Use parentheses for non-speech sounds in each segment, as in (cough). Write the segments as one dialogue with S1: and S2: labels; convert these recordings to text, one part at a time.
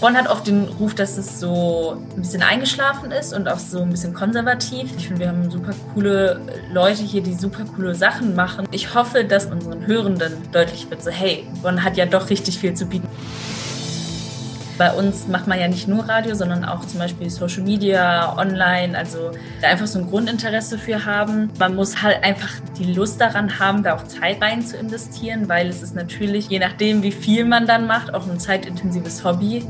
S1: Bonn hat oft den Ruf, dass es so ein bisschen eingeschlafen ist und auch so ein bisschen konservativ. Ich finde, wir haben super coole Leute hier, die super coole Sachen machen. Ich hoffe, dass unseren Hörenden deutlich wird, so hey, Bonn hat ja doch richtig viel zu bieten. Bei uns macht man ja nicht nur Radio, sondern auch zum Beispiel Social Media, online, also da einfach so ein Grundinteresse für haben. Man muss halt einfach die Lust daran haben, da auch Zeit rein zu investieren, weil es ist natürlich, je nachdem, wie viel man dann macht, auch ein zeitintensives Hobby.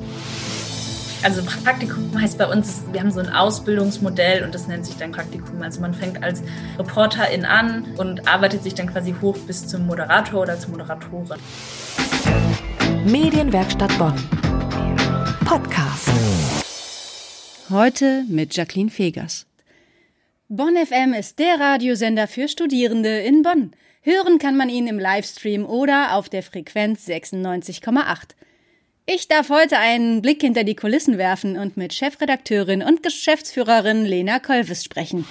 S1: Also Praktikum heißt bei uns, wir haben so ein Ausbildungsmodell und das nennt sich dann Praktikum. Also man fängt als Reporterin an und arbeitet sich dann quasi hoch bis zum Moderator oder zur Moderatorin.
S2: Medienwerkstatt Bonn. Podcast.
S3: Heute mit Jacqueline Fegers. Bonn FM ist der Radiosender für Studierende in Bonn. Hören kann man ihn im Livestream oder auf der Frequenz 96,8. Ich darf heute einen Blick hinter die Kulissen werfen und mit Chefredakteurin und Geschäftsführerin Lena Kolves sprechen.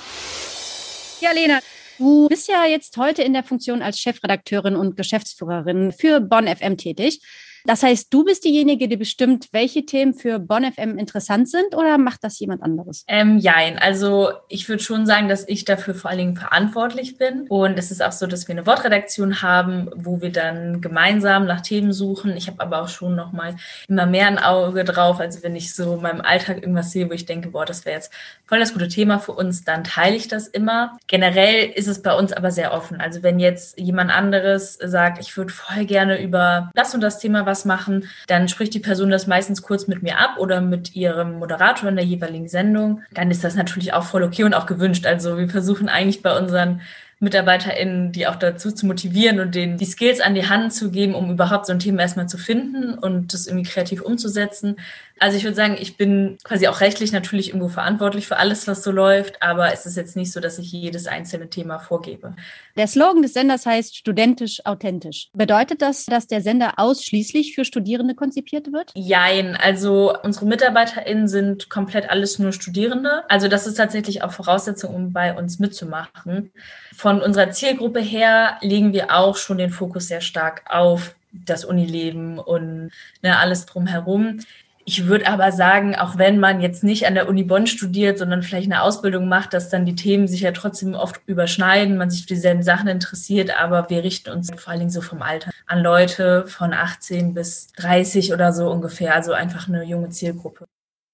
S3: Ja, Lena, du bist ja jetzt heute in der Funktion als Chefredakteurin und Geschäftsführerin für Bonn FM tätig. Das heißt, du bist diejenige, die bestimmt, welche Themen für Bonn FM interessant sind oder macht das jemand anderes?
S1: Ähm, jein, also ich würde schon sagen, dass ich dafür vor allen Dingen verantwortlich bin. Und es ist auch so, dass wir eine Wortredaktion haben, wo wir dann gemeinsam nach Themen suchen. Ich habe aber auch schon nochmal immer mehr ein Auge drauf. Also wenn ich so in meinem Alltag irgendwas sehe, wo ich denke, boah, das wäre jetzt voll das gute Thema für uns, dann teile ich das immer. Generell ist es bei uns aber sehr offen. Also wenn jetzt jemand anderes sagt, ich würde voll gerne über das und das Thema was machen, dann spricht die Person das meistens kurz mit mir ab oder mit ihrem Moderator in der jeweiligen Sendung. Dann ist das natürlich auch voll okay und auch gewünscht. Also wir versuchen eigentlich bei unseren MitarbeiterInnen, die auch dazu zu motivieren und denen die Skills an die Hand zu geben, um überhaupt so ein Thema erstmal zu finden und das irgendwie kreativ umzusetzen. Also ich würde sagen, ich bin quasi auch rechtlich natürlich irgendwo verantwortlich für alles, was so läuft, aber es ist jetzt nicht so, dass ich jedes einzelne Thema vorgebe.
S3: Der Slogan des Senders heißt studentisch authentisch. Bedeutet das, dass der Sender ausschließlich für Studierende konzipiert wird?
S1: Jein, also unsere MitarbeiterInnen sind komplett alles nur Studierende. Also das ist tatsächlich auch Voraussetzung, um bei uns mitzumachen. Von unserer Zielgruppe her legen wir auch schon den Fokus sehr stark auf das Unileben und ne, alles drumherum. Ich würde aber sagen, auch wenn man jetzt nicht an der Uni Bonn studiert, sondern vielleicht eine Ausbildung macht, dass dann die Themen sich ja trotzdem oft überschneiden, man sich für dieselben Sachen interessiert, aber wir richten uns vor allen Dingen so vom Alter an Leute von 18 bis 30 oder so ungefähr, also einfach eine junge Zielgruppe.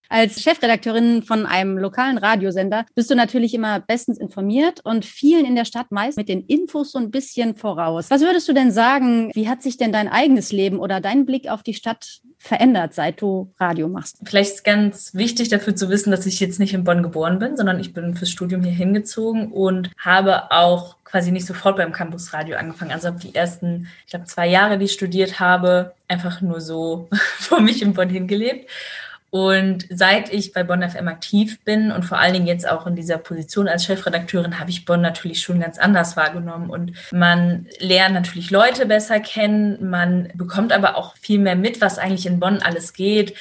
S3: Als Chefredakteurin von einem lokalen Radiosender bist du natürlich immer bestens informiert und vielen in der Stadt meist mit den Infos so ein bisschen voraus. Was würdest du denn sagen, wie hat sich denn dein eigenes Leben oder dein Blick auf die Stadt verändert, seit du Radio machst?
S1: Vielleicht ist ganz wichtig dafür zu wissen, dass ich jetzt nicht in Bonn geboren bin, sondern ich bin fürs Studium hier hingezogen und habe auch quasi nicht sofort beim Campusradio angefangen. Also habe die ersten, ich glaube, zwei Jahre, die ich studiert habe, einfach nur so (laughs) vor mich in Bonn hingelebt und seit ich bei Bonn FM aktiv bin und vor allen Dingen jetzt auch in dieser Position als Chefredakteurin, habe ich Bonn natürlich schon ganz anders wahrgenommen. Und man lernt natürlich Leute besser kennen, man bekommt aber auch viel mehr mit, was eigentlich in Bonn alles geht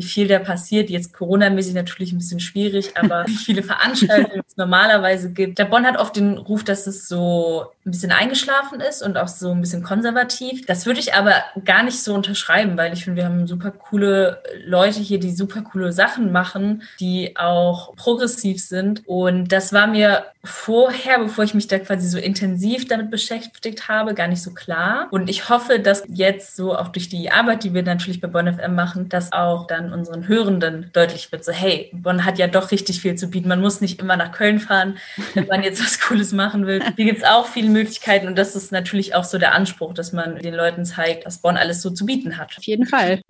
S1: wie viel da passiert. Jetzt Corona-mäßig natürlich ein bisschen schwierig, aber (laughs) wie viele Veranstaltungen es normalerweise gibt. Der Bonn hat oft den Ruf, dass es so ein bisschen eingeschlafen ist und auch so ein bisschen konservativ. Das würde ich aber gar nicht so unterschreiben, weil ich finde, wir haben super coole Leute hier, die super coole Sachen machen, die auch progressiv sind. Und das war mir vorher, bevor ich mich da quasi so intensiv damit beschäftigt habe, gar nicht so klar. Und ich hoffe, dass jetzt so auch durch die Arbeit, die wir natürlich bei Bonn FM machen, dass auch dann unseren Hörenden deutlich wird, so hey, Bonn hat ja doch richtig viel zu bieten. Man muss nicht immer nach Köln fahren, (laughs) wenn man jetzt was Cooles machen will. Hier gibt es auch viele Möglichkeiten und das ist natürlich auch so der Anspruch, dass man den Leuten zeigt, was Bonn alles so zu bieten hat.
S3: Auf jeden Fall.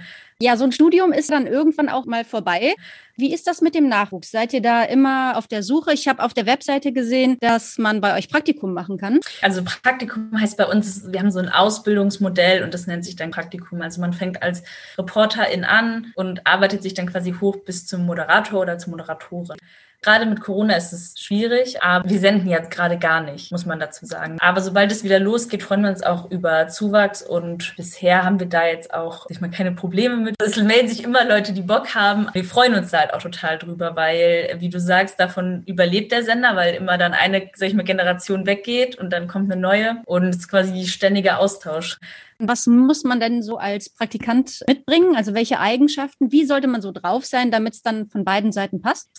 S3: Ja, so ein Studium ist dann irgendwann auch mal vorbei. Wie ist das mit dem Nachwuchs? Seid ihr da immer auf der Suche? Ich habe auf der Webseite gesehen, dass man bei euch Praktikum machen kann.
S1: Also Praktikum heißt bei uns, wir haben so ein Ausbildungsmodell und das nennt sich dann Praktikum. Also man fängt als Reporterin an und arbeitet sich dann quasi hoch bis zum Moderator oder zur Moderatorin. Gerade mit Corona ist es schwierig, aber wir senden jetzt gerade gar nicht, muss man dazu sagen. Aber sobald es wieder losgeht, freuen wir uns auch über Zuwachs und bisher haben wir da jetzt auch, ich meine, keine Probleme mit. Es melden sich immer Leute, die Bock haben. Wir freuen uns da halt auch total drüber, weil, wie du sagst, davon überlebt der Sender, weil immer dann eine, sag ich mal, Generation weggeht und dann kommt eine neue und es ist quasi ständiger Austausch.
S3: Was muss man denn so als Praktikant mitbringen? Also welche Eigenschaften? Wie sollte man so drauf sein, damit es dann von beiden Seiten passt?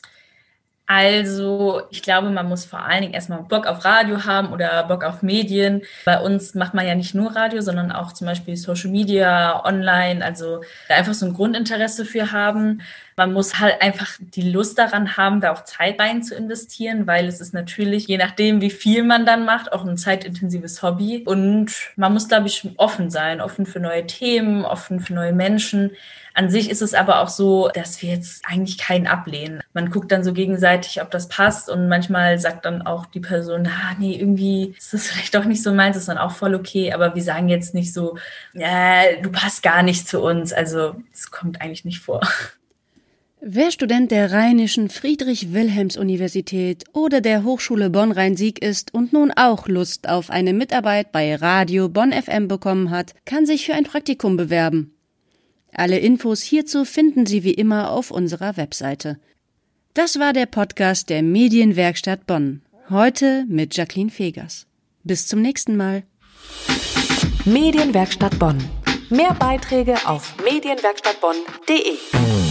S1: Also, ich glaube, man muss vor allen Dingen erstmal Bock auf Radio haben oder Bock auf Medien. Bei uns macht man ja nicht nur Radio, sondern auch zum Beispiel Social Media, online. Also da einfach so ein Grundinteresse für haben. Man muss halt einfach die Lust daran haben, da auch Zeit rein zu investieren, weil es ist natürlich, je nachdem, wie viel man dann macht, auch ein zeitintensives Hobby. Und man muss, glaube ich, offen sein, offen für neue Themen, offen für neue Menschen. An sich ist es aber auch so, dass wir jetzt eigentlich keinen ablehnen. Man guckt dann so gegenseitig, ob das passt und manchmal sagt dann auch die Person, ah, nee, irgendwie ist das (laughs) vielleicht doch nicht so meins, ist dann auch voll okay, aber wir sagen jetzt nicht so, ja, du passt gar nicht zu uns. Also, es kommt eigentlich nicht vor. (laughs)
S3: Wer Student der Rheinischen Friedrich-Wilhelms-Universität oder der Hochschule Bonn-Rhein-Sieg ist und nun auch Lust auf eine Mitarbeit bei Radio Bonn FM bekommen hat, kann sich für ein Praktikum bewerben. Alle Infos hierzu finden Sie wie immer auf unserer Webseite. Das war der Podcast der Medienwerkstatt Bonn. Heute mit Jacqueline Fegers. Bis zum nächsten Mal.
S2: Medienwerkstatt Bonn. Mehr Beiträge auf medienwerkstattbonn.de.